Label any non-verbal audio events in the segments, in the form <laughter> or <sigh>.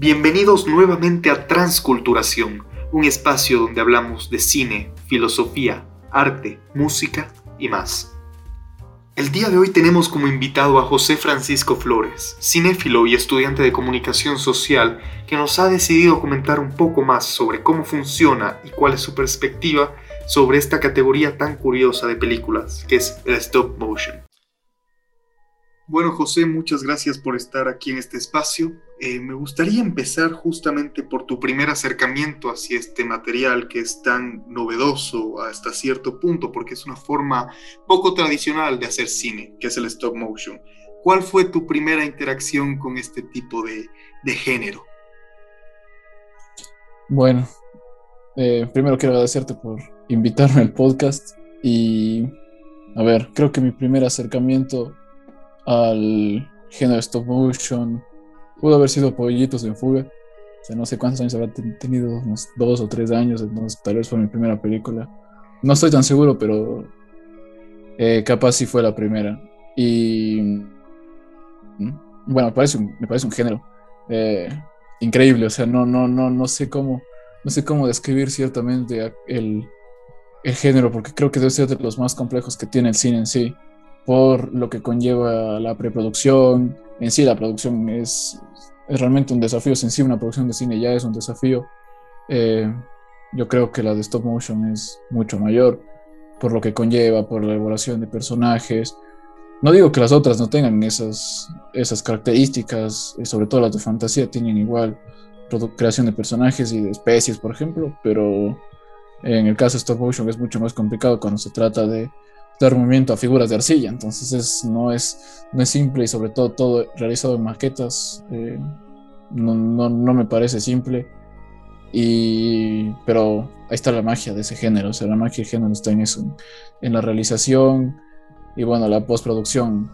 Bienvenidos nuevamente a Transculturación, un espacio donde hablamos de cine, filosofía, arte, música y más. El día de hoy tenemos como invitado a José Francisco Flores, cinéfilo y estudiante de comunicación social, que nos ha decidido comentar un poco más sobre cómo funciona y cuál es su perspectiva sobre esta categoría tan curiosa de películas, que es el stop motion. Bueno, José, muchas gracias por estar aquí en este espacio. Eh, me gustaría empezar justamente por tu primer acercamiento hacia este material que es tan novedoso hasta cierto punto, porque es una forma poco tradicional de hacer cine, que es el stop motion. ¿Cuál fue tu primera interacción con este tipo de, género? Bueno, eh, primero quiero agradecerte por invitarme al podcast y, a ver, creo que mi primer acercamiento al género stop motion. Pudo haber sido Pollitos en Fuga. O sea, no sé cuántos años habrá tenido, unos dos o tres años, entonces tal vez fue mi primera película. No estoy tan seguro, pero eh, capaz sí fue la primera. Y bueno, me parece un, me parece un género eh, increíble. O sea, no, no, no, no sé cómo, no sé cómo describir ciertamente el, el género, porque creo que debe ser de los más complejos que tiene el cine en sí por lo que conlleva la preproducción. En sí, la producción es, realmente un desafío sencillo, una producción de cine ya es un desafío. Eh, yo creo que la de stop motion es mucho mayor por lo que conlleva, por la elaboración de personajes. No digo que las otras no tengan esas, esas características, eh, sobre todo las de fantasía tienen igual creación de personajes y de especies, por ejemplo, pero en el caso de stop motion es mucho más complicado cuando se trata de movimiento a figuras de arcilla. Entonces es, no, es, no es simple y sobre todo todo realizado en maquetas. Eh, no, no, no, me parece simple. Y, pero ahí está la magia de ese género. O sea, la magia del género está en eso, en la realización y bueno, la postproducción.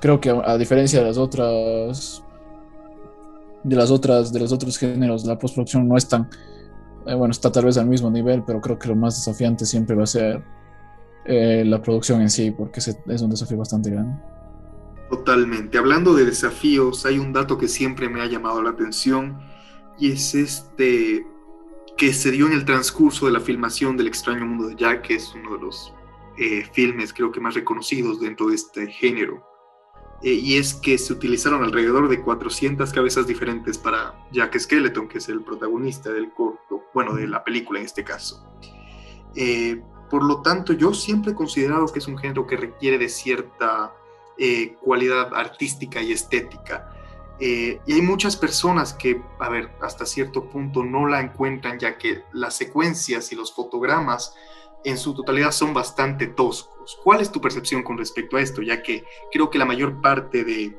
Creo que a, diferencia de las otras de las otras de los otros géneros, la postproducción no es tan eh, bueno, está tal vez al mismo nivel, pero creo que lo más desafiante siempre va a ser eh, la producción en sí, porque es un desafío bastante grande. Totalmente. Hablando de desafíos, hay un dato que siempre me ha llamado la atención y es este que se dio en el transcurso de la filmación del extraño mundo de Jack, que es uno de los eh, filmes creo que más reconocidos dentro de este género. Eh, y es que se utilizaron alrededor de 400 cabezas diferentes para Jack Skeleton, que es el protagonista del corto, bueno, de la película en este caso. Por lo tanto, yo siempre he considerado que es un género que requiere de cierta eh, cualidad artística y estética. Eh, y hay muchas personas que, a ver, hasta cierto punto no la encuentran, ya que las secuencias y los fotogramas en su totalidad son bastante toscos. ¿Cuál es tu percepción con respecto a esto? Ya que creo que la mayor parte de,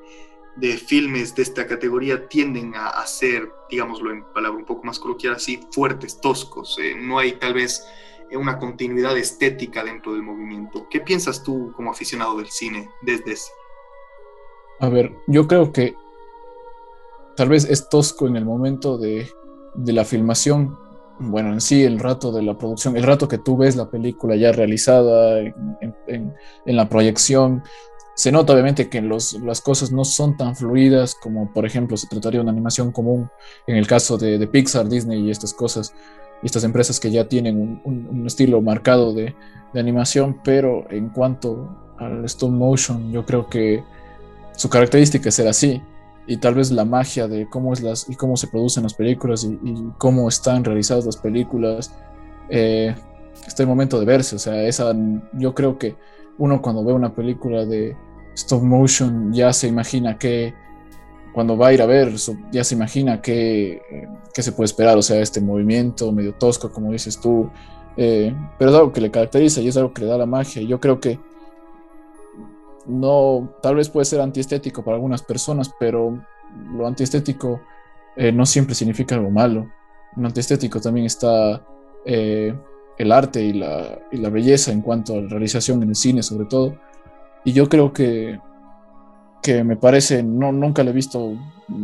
de filmes de esta categoría tienden a, a, ser, digámoslo en palabra un poco más coloquial así, fuertes, toscos. Eh, no hay tal vez una continuidad estética dentro del movimiento. ¿Qué piensas tú como aficionado del cine desde ese? A ver, yo creo que tal vez es tosco en el momento de, la filmación, bueno, en sí el rato de la producción, el rato que tú ves la película ya realizada en, la proyección, se nota obviamente que los, las cosas no son tan fluidas como por ejemplo se trataría de una animación común en el caso de, de Pixar, Disney y estas cosas estas empresas que ya tienen un, estilo marcado de, animación, pero en cuanto al stop motion, yo creo que su característica es ser así y tal vez la magia de cómo es las y cómo se producen las películas y, cómo están realizadas las películas eh, está el momento de verse o sea esa yo creo que uno cuando ve una película de stop motion ya se imagina que cuando va a ir a ver, ya se imagina qué, se puede esperar, o sea, este movimiento medio tosco, como dices tú, eh, pero es algo que le caracteriza y es algo que le da la magia. Y yo creo que no, tal vez puede ser antiestético para algunas personas, pero lo antiestético eh, no siempre significa algo malo. En antiestético también está eh, el arte y la, y la belleza en cuanto a la realización en el cine, sobre todo. Y yo creo que que me parece, no, nunca le he visto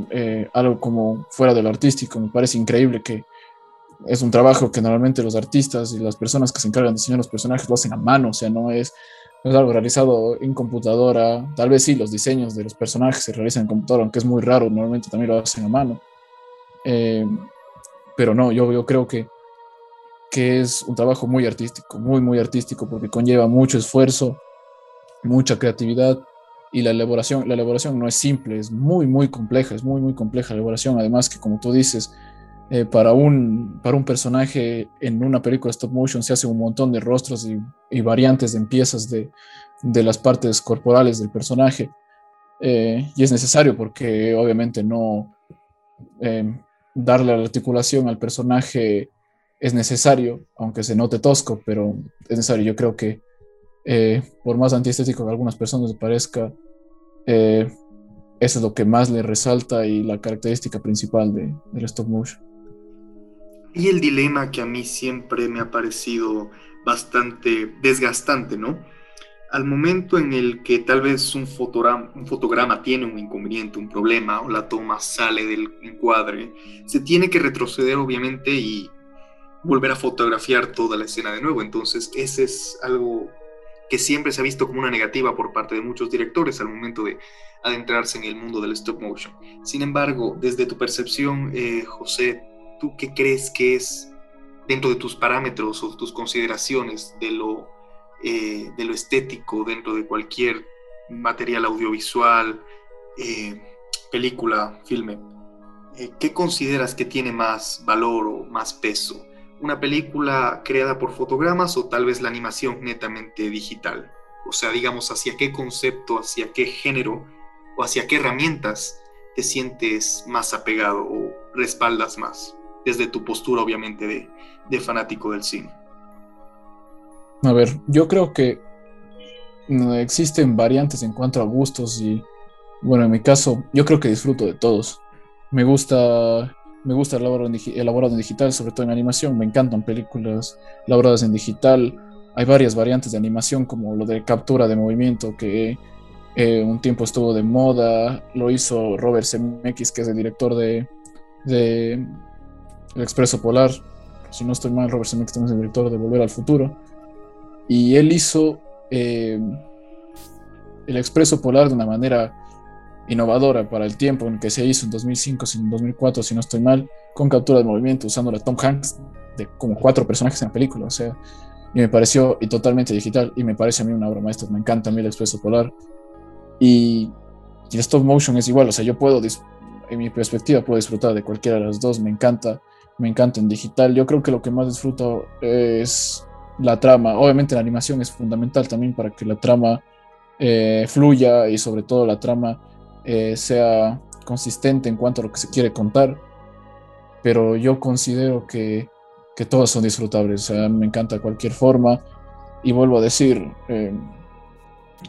eh, algo como fuera de lo artístico, me parece increíble que es un trabajo que normalmente los artistas y las personas que se encargan de diseñar los personajes lo hacen a mano, o sea, no es, es algo realizado en computadora, tal vez sí, los diseños de los personajes se realizan en computadora, aunque es muy raro, normalmente también lo hacen a mano. Eh, pero no, yo, yo creo que, que es un trabajo muy artístico, muy, muy artístico, porque conlleva mucho esfuerzo, mucha creatividad y la elaboración, la elaboración no es simple, es muy, muy compleja, es muy, muy compleja la elaboración. Además que, como tú dices, eh, para, un, para un personaje en una película stop motion se hace un montón de rostros y, variantes de piezas de, de, las partes corporales del personaje. Eh, y es necesario porque obviamente no eh, darle la articulación al personaje es necesario, aunque se note tosco, pero es necesario. Yo creo que por más antiestético que algunas personas les parezca, eso es lo que más le resalta y la característica principal de, del stop motion. Y el dilema que a mí siempre me ha parecido bastante desgastante, ¿no? Al momento en el que tal vez un fotograma, un fotograma tiene un inconveniente, un problema, o la toma sale del encuadre, se tiene que retroceder obviamente y volver a fotografiar toda la escena de nuevo. Entonces, ese es algo que siempre se ha visto como una negativa por parte de muchos directores al momento de adentrarse en el mundo del stop motion. Sin embargo, desde tu percepción, eh, José, ¿tú qué crees que es dentro de tus parámetros o tus consideraciones de lo, eh, de lo estético dentro de cualquier material audiovisual, eh, película, filme? ¿Qué consideras que tiene más valor o más peso? ¿Una película creada por fotogramas o tal vez la animación netamente digital? O sea, digamos, hacia qué concepto, hacia qué género o hacia qué herramientas te sientes más apegado o respaldas más desde tu postura, obviamente, de, fanático del cine? A ver, yo creo que existen variantes en cuanto a gustos y, bueno, en mi caso, yo creo que disfruto de todos. Me gusta, me gusta elaborado en digital, sobre todo en animación. Me encantan películas elaboradas en digital. Hay varias variantes de animación, como lo de captura de movimiento, que eh, un tiempo estuvo de moda. Lo hizo Robert Zemeckis, que es el director de, de el Expreso Polar. Si no estoy mal, Robert Zemeckis también es el director de Volver al Futuro. Y él hizo eh, el Expreso Polar de una manera innovadora para el tiempo en que se hizo en 2005, en 2004, si no estoy mal, con captura de movimiento, usando la Tom Hanks de como cuatro personajes en la película. O sea, y me pareció y totalmente digital. Y me parece a mí una obra maestra. Me encanta a mí el Expreso Polar. Y, y el stop motion es igual. O sea, yo puedo, en mi perspectiva, puedo disfrutar de cualquiera de las dos. Me encanta me encanta en digital. Yo creo que lo que más disfruto es la trama. Obviamente la animación es fundamental también para que la trama eh, fluya y sobre todo la trama eh, sea consistente en cuanto a lo que se quiere contar. Pero yo considero que, que todas son disfrutables. O sea, me encanta cualquier forma. Y vuelvo a decir, eh,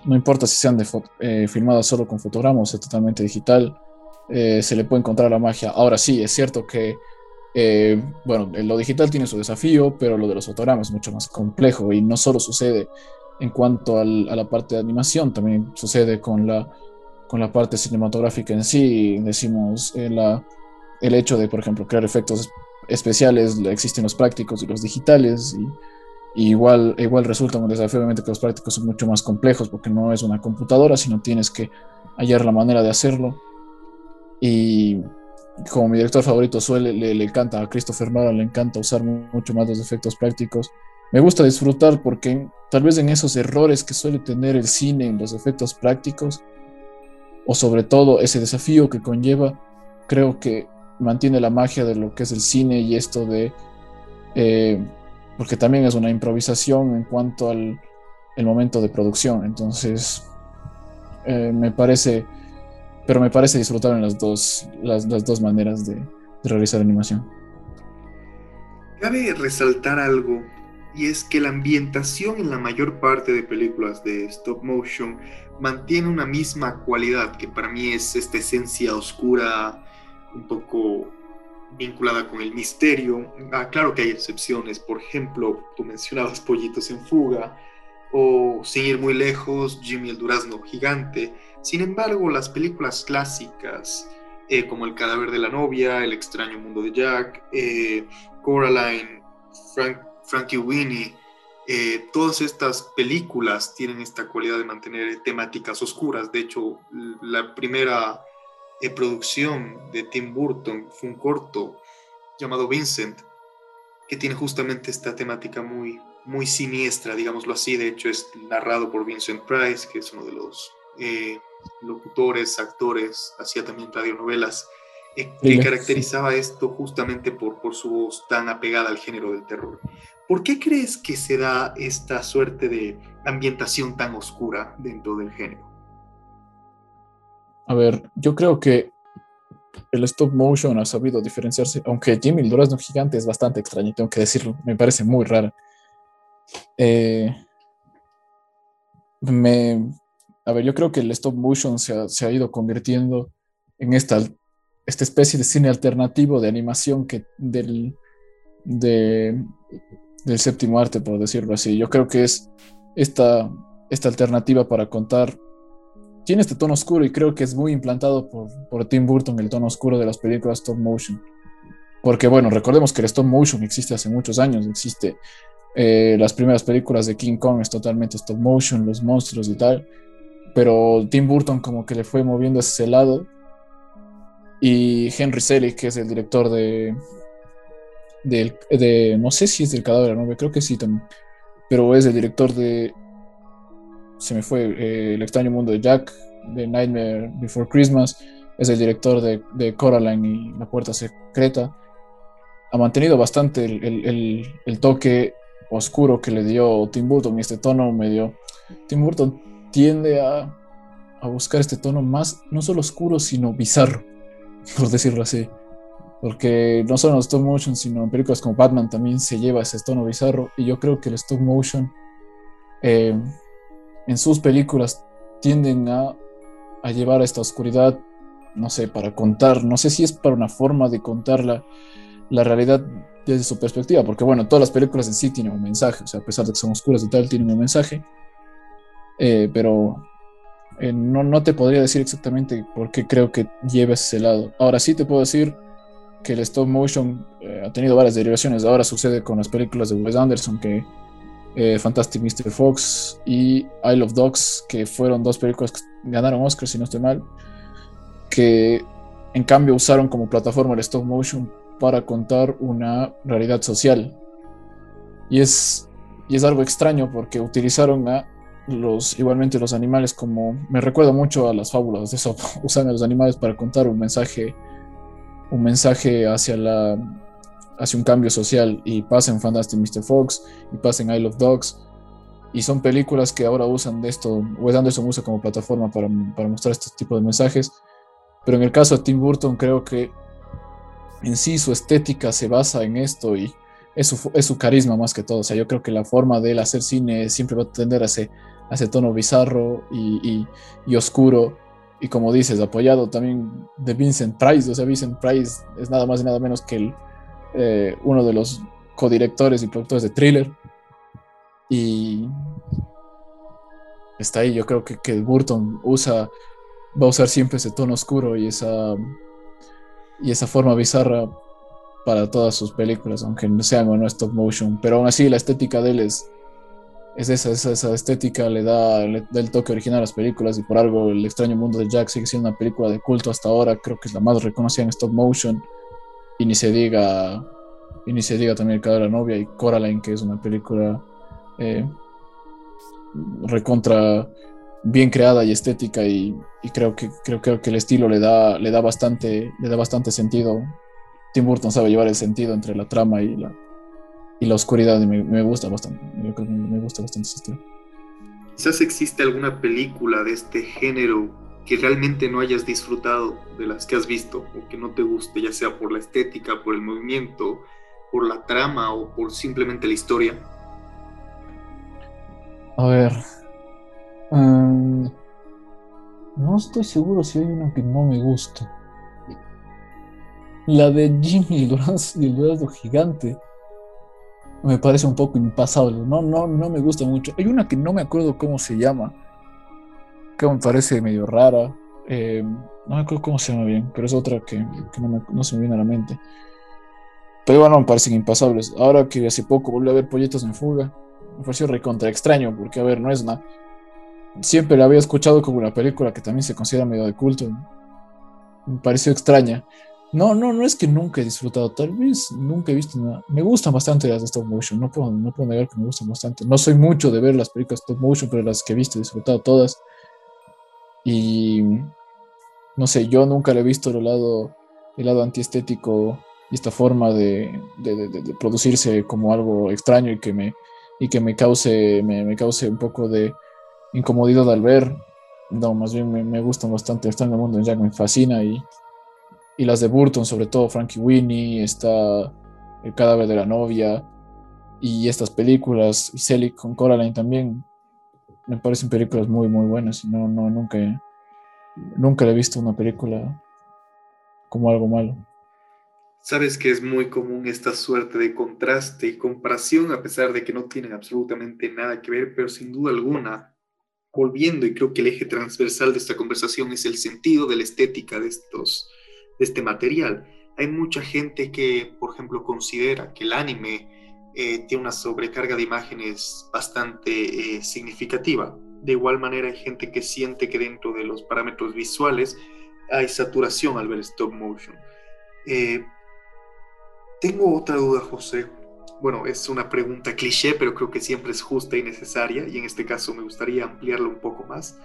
no importa si sean de filmadas solo con fotogramas o totalmente digital, se le puede encontrar la magia. Ahora sí, es cierto que eh, bueno, lo digital tiene su desafío, pero lo de los fotogramas es mucho más complejo y no solo sucede en cuanto a la parte de animación, también sucede con la, con la parte cinematográfica en sí. Decimos eh, el hecho de, por ejemplo, crear efectos especiales, existen los prácticos y los digitales y, igual, igual resulta un desafío, obviamente que los prácticos son mucho más complejos porque no es una computadora, sino tienes que hallar la manera de hacerlo. Y como mi director favorito suele, le, encanta a Christopher Nolan, le encanta usar mucho más los efectos prácticos. Me gusta disfrutar porque tal vez en esos errores que suele tener el cine en los efectos prácticos, o sobre todo ese desafío que conlleva, creo que mantiene la magia de lo que es el cine y esto de, eh, porque también es una improvisación en cuanto al el momento de producción. Entonces, eh, me parece pero me parece disfrutar en las dos, las, dos maneras de, realizar animación. Cabe resaltar algo, y es que la ambientación en la mayor parte de películas de stop motion mantiene una misma cualidad, que para mí es esta esencia oscura, un poco vinculada con el misterio. Ah, claro que hay excepciones, por ejemplo, tú mencionabas Pollitos en Fuga, o sin ir muy lejos, Jimmy el Durazno Gigante, sin embargo, las películas clásicas, eh, como El cadáver de la novia, El extraño mundo de Jack, eh, Coraline, Frankie Winnie, eh, todas estas películas tienen esta cualidad de mantener temáticas oscuras. De hecho, la primera eh, producción de Tim Burton, fue un corto llamado Vincent, que tiene justamente esta temática muy, muy siniestra, digámoslo así. De hecho, es narrado por Vincent Price, que es uno de los eh, locutores, actores, hacía también radionovelas, eh, que caracterizaba esto justamente por, por su voz tan apegada al género del terror. ¿Por qué crees que se da esta suerte de ambientación tan oscura dentro del género? A ver, yo creo que el stop motion ha sabido diferenciarse, aunque Jimmy el Durazno Gigante es bastante extraño, tengo que decirlo, me parece muy raro. Eh, me, a ver, yo creo que el stop motion se ha, se ha ido convirtiendo en esta, esta especie de cine alternativo de animación que del, de, del séptimo arte, por decirlo así. Yo creo que es esta, esta alternativa para contar. Tiene este tono oscuro y creo que es muy implantado por, por Tim Burton, el tono oscuro de las películas stop motion. Porque, bueno, recordemos que el stop motion existe hace muchos años, existe eh, las primeras películas de King Kong es totalmente stop motion, los monstruos y tal, pero Tim Burton como que le fue moviendo ese lado y Henry Selick, que es el director de, de, no sé si es del cadáver, ¿no? creo que sí también, pero es el director de, se me fue, eh, El extraño mundo de Jack, de Nightmare Before Christmas, es el director de, de Coraline y La puerta secreta. Ha mantenido bastante el, toque oscuro que le dio Tim Burton y este tono medio. Tim Burton tiende a, a buscar este tono más, no solo oscuro, sino bizarro, por decirlo así. Porque no solo en stop motion, sino en películas como Batman también se lleva ese tono bizarro. Y yo creo que el stop motion eh, en sus películas tienden a, a, llevar a esta oscuridad, no sé, para contar, no sé si es para una forma de contar la, la realidad desde su perspectiva, porque bueno, todas las películas en sí tienen un mensaje, o sea, a pesar de que son oscuras y tal, tienen un mensaje, eh, pero eh, no, no te podría decir exactamente por qué creo que lleva ese lado. Ahora sí te puedo decir que el stop motion eh, ha tenido varias derivaciones. Ahora sucede con las películas de Wes Anderson, que eh, Fantastic Mr. Fox y Isle of Dogs, que fueron dos películas que ganaron Oscar, si no estoy mal, que en cambio usaron como plataforma el stop motion para contar una realidad social. Y es, y es algo extraño porque utilizaron a los, igualmente los animales como, me recuerda mucho a las fábulas de eso, <laughs> usan a los animales para contar un mensaje un mensaje hacia la hacia un cambio social y pasa en Fantastic Mr. Fox y pasa en Isle of Dogs y son películas que ahora usan de esto, Wes Anderson como plataforma para, para mostrar este tipo de mensajes, pero en el caso de Tim Burton creo que en sí su estética se basa en esto y es su, es su carisma más que todo, o sea, yo creo que la forma de él hacer cine siempre va a tender a ese, a ese tono bizarro y, y, y oscuro y como dices, apoyado también de Vincent Price. O sea, Vincent Price es nada más y nada menos que el, eh, uno de los codirectores y productores de Thriller. Y está ahí. Yo creo que, que Burton usa, va a usar siempre ese tono oscuro y esa, y esa forma bizarra para todas sus películas, aunque sean o no stop motion. Pero aún así, la estética de él es es esa, esa, estética, le da, el toque original a las películas y por algo El extraño mundo de Jack sigue siendo una película de culto hasta ahora, creo que es la más reconocida en stop motion y ni se diga, y ni se diga también El cadáver de la novia y Coraline, que es una película eh, recontra bien creada y estética y, creo, que, creo, creo, que el estilo le da, le da, bastante, le da bastante sentido. Tim Burton sabe llevar el sentido entre la trama y la, y la oscuridad me, me gusta bastante. me gusta bastante ese estilo. Quizás existe alguna película de este género que realmente no hayas disfrutado de las que has visto o que no te guste, ya sea por la estética, por el movimiento, por la trama o por simplemente la historia. A ver. Um, no estoy seguro si hay una que no me gusta. La de Jimmy el durazno gigante me parece un poco impasable. No, no, no me gusta mucho. Hay una que no me acuerdo cómo se llama, que me parece medio rara. Eh, no me acuerdo cómo se llama bien, pero es otra que, no, se me viene a la mente. Pero bueno, me parecen impasables. Ahora que hace poco volví a ver Pollitos en Fuga, me pareció recontra extraño, porque a ver, no es nada. Siempre la había escuchado como una película que también se considera medio de culto. me pareció extraña. No, no, no es que nunca he disfrutado, tal vez nunca he visto nada. Me gustan bastante las de stop motion, no puedo, no puedo negar que me gustan bastante. No soy mucho de ver las películas stop motion, pero las que he visto he disfrutado todas. Y no sé, yo nunca le he visto el lado, el lado antiestético y esta forma de, producirse como algo extraño y que me, y que me cause, me, cause un poco de incomodidad al ver. No, más bien me, me gustan bastante. Está en el mundo en Jack, me fascina y y las de Burton, sobre todo Frankie Winnie, está El cadáver de la novia y estas películas, y Selig con Coraline también, me parecen películas muy, muy buenas. No, no, nunca, nunca he visto una película como algo malo. Sabes que es muy común esta suerte de contraste y comparación, a pesar de que no tienen absolutamente nada que ver, pero sin duda alguna, volviendo, y creo que el eje transversal de esta conversación es el sentido de la estética de estos de este material. Hay mucha gente que, por ejemplo, considera que el anime eh, tiene una sobrecarga de imágenes bastante eh, significativa. De igual manera hay gente que siente que dentro de los parámetros visuales hay saturación al ver stop motion. Eh, tengo otra duda, José. Bueno, es una pregunta cliché, pero creo que siempre es justa y necesaria, y en este caso me gustaría ampliarlo un poco más.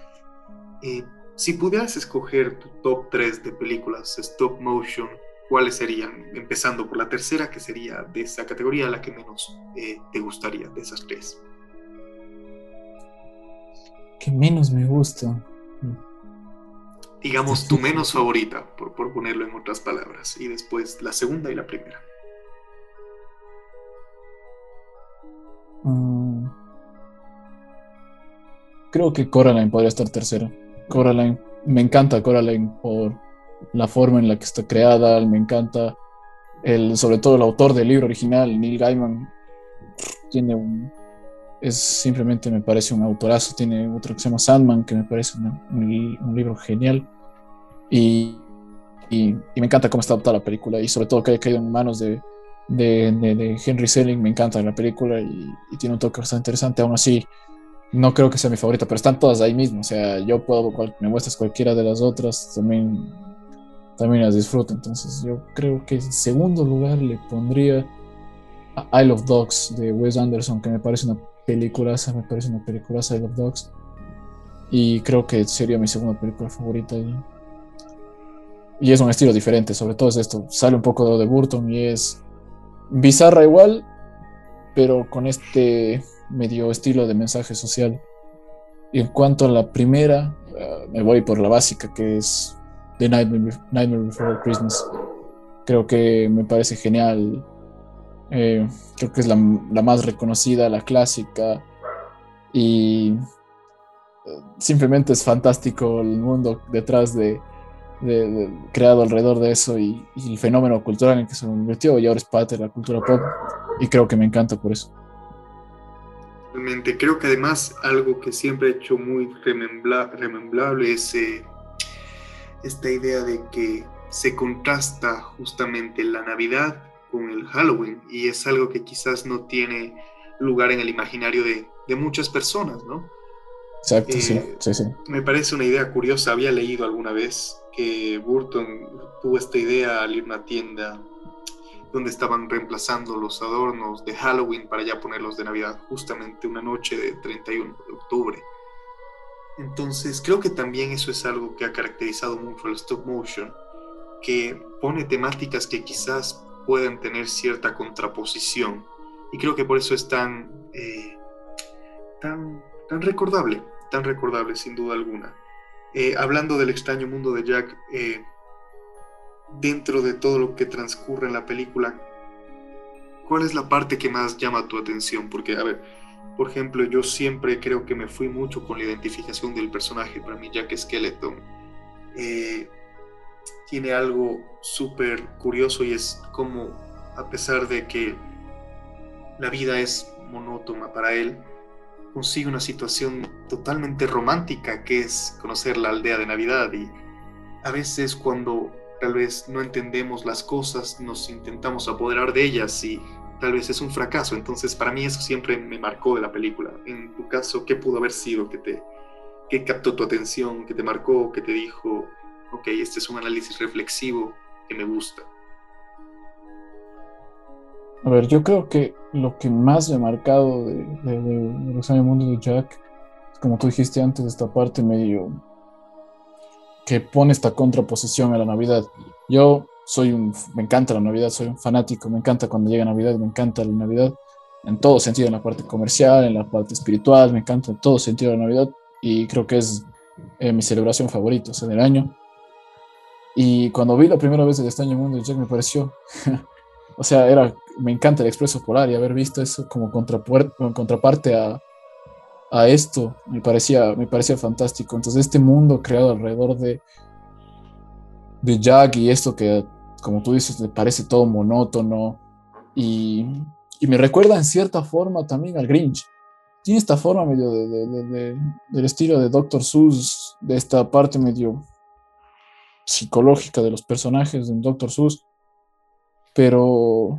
Si pudieras escoger tu top 3 de películas stop motion, ¿cuáles serían? Empezando por la tercera, que sería de esa categoría la que menos eh, te gustaría de esas tres. Que menos me gusta. Digamos tu menos favorita, por, por ponerlo en otras palabras. Y después la segunda y la primera. Mm. Creo que Coraline podría estar tercera. Coraline. Me encanta Coraline por la forma en la que está creada, me encanta el, sobre todo el autor del libro original, Neil Gaiman, tiene un, es simplemente me parece un autorazo, tiene otro que se llama Sandman, que me parece un, libro genial, y, y, me encanta cómo está adaptada la película, y sobre todo que haya caído en manos de, de, Henry Selling, me encanta la película, y, y, tiene un toque bastante interesante, aún así no creo que sea mi favorita, pero están todas ahí mismo. O sea, yo puedo, me muestras cualquiera de las otras, también, también las disfruto. Entonces, yo creo que en segundo lugar le pondría a Isle of Dogs de Wes Anderson, que me parece una peliculaza, me parece una peliculaza Isle of Dogs. Y creo que sería mi segunda película favorita. Y, y es un estilo diferente, sobre todo es esto. Sale un poco de lo de Burton y es bizarra igual, pero con este medio estilo de mensaje social. Y en cuanto a la primera, uh, me voy por la básica, que es The Nightmare, Before Christmas. Creo que me parece genial. Eh, creo que es la, la, más reconocida, la clásica. Y uh, simplemente es fantástico el mundo detrás de, creado alrededor de eso y, y, el fenómeno cultural en que se convirtió y ahora es parte de la cultura pop y creo que me encanta por eso. Realmente creo que además algo que siempre he hecho muy remembrable es eh, esta idea de que se contrasta justamente la Navidad con el Halloween y es algo que quizás no tiene lugar en el imaginario de, muchas personas, ¿no? Exacto, sí, eh, sí, sí. Me parece una idea curiosa. Había leído alguna vez que Burton tuvo esta idea al ir a una tienda donde estaban reemplazando los adornos de Halloween para ya ponerlos de Navidad, justamente una noche de 31 de octubre. Entonces creo que también eso es algo que ha caracterizado mucho al stop motion, que pone temáticas que quizás puedan tener cierta contraposición. Y creo que por eso es tan, eh, tan, tan recordable, tan recordable sin duda alguna. Eh, hablando del extraño mundo de Jack, eh, dentro de todo lo que transcurre en la película, ¿cuál es la parte que más llama tu atención? Porque, a ver, por ejemplo, yo siempre creo que me fui mucho con la identificación del personaje. Para mí, Jack Skeleton eh, tiene algo súper curioso y es como, a pesar de que la vida es monótona para él, consigue una situación totalmente romántica que es conocer la aldea de Navidad y a veces cuando tal vez no entendemos las cosas, nos intentamos apoderar de ellas y tal vez es un fracaso. Entonces, para mí eso siempre me marcó de la película. En tu caso, ¿qué pudo haber sido que te que captó tu atención, que te marcó, que te dijo, ok, este es un análisis reflexivo que me gusta. A ver, yo creo que lo que más me ha marcado de, de, de, extraño mundo de Jack, como tú dijiste antes, esta parte medio que pone esta contraposición a la Navidad. Yo soy un, me encanta la Navidad, soy fanático, me encanta cuando llega Navidad, me encanta la Navidad, en todo sentido, en la parte comercial, en la parte espiritual, me encanta en todo sentido la Navidad y creo que es eh, mi celebración favorita en el año. Y cuando vi la primera vez el extraño mundo de me pareció, <laughs> o sea, era me encanta el Expreso Polar y haber visto eso como contraparte a, a esto me parecía, me parecía fantástico. Entonces este mundo creado alrededor de, de Jack y esto que, como tú dices, le parece todo monótono y, y me recuerda en cierta forma también al Grinch. Tiene esta forma medio de, de, de, del estilo de Doctor Seuss, de esta parte medio psicológica de los personajes de Doctor Seuss, pero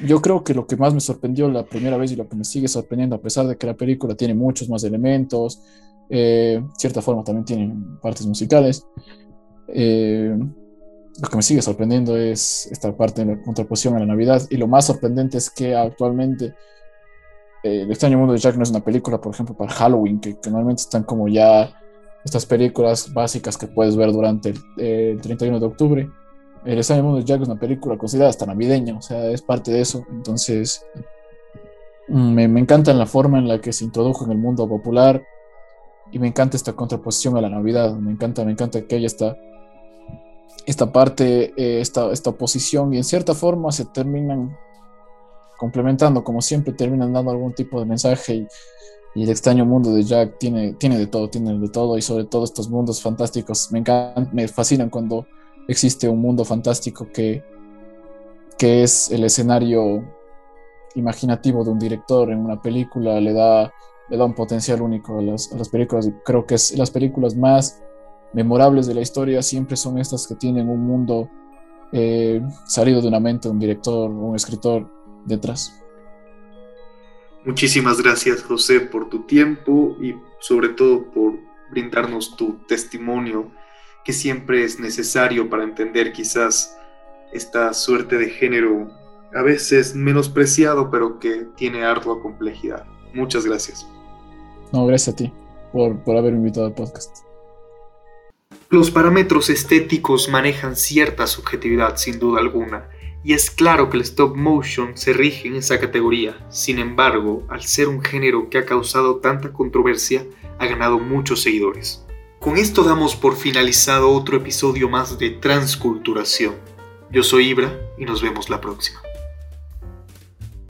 yo creo que lo que más me sorprendió la primera vez y lo que me sigue sorprendiendo, a pesar de que la película tiene muchos más elementos, eh, cierta forma también tiene partes musicales, eh, lo que me sigue sorprendiendo es esta parte de la contraposición a la Navidad. Y lo más sorprendente es que actualmente eh, El extraño mundo de Jack no es una película, por ejemplo, para Halloween, que, que normalmente están como ya estas películas básicas que puedes ver durante el, el 31 de octubre el extraño mundo de Jack es una película considerada hasta navideña, o sea, es parte de eso. Entonces, mm, me, me, encanta la forma en la que se introdujo en el mundo popular y me encanta esta contraposición a la Navidad. Me encanta, me encanta que haya esta, esta parte, eh, esta, esta oposición y en cierta forma se terminan complementando, como siempre terminan dando algún tipo de mensaje y, y el extraño mundo de Jack tiene, tiene de todo, tiene de todo y sobre todo estos mundos fantásticos me encantan, me fascinan cuando existe un mundo fantástico que, que es el escenario imaginativo de un director en una película, le da, le da un potencial único a las, a las películas. Creo que es, las películas más memorables de la historia siempre son estas que tienen un mundo eh, salido de una mente, un director, un escritor detrás. Muchísimas gracias José por tu tiempo y sobre todo por brindarnos tu testimonio que siempre es necesario para entender quizás esta suerte de género a veces menospreciado, pero que tiene ardua complejidad. Muchas gracias. No, gracias a ti por, por haberme invitado al podcast. Los parámetros estéticos manejan cierta subjetividad sin duda alguna, y es claro que el stop motion se rige en esa categoría. Sin embargo, al ser un género que ha causado tanta controversia, ha ganado muchos seguidores. Con esto damos por finalizado otro episodio más de Transculturación. Yo soy Ibra y nos vemos la próxima.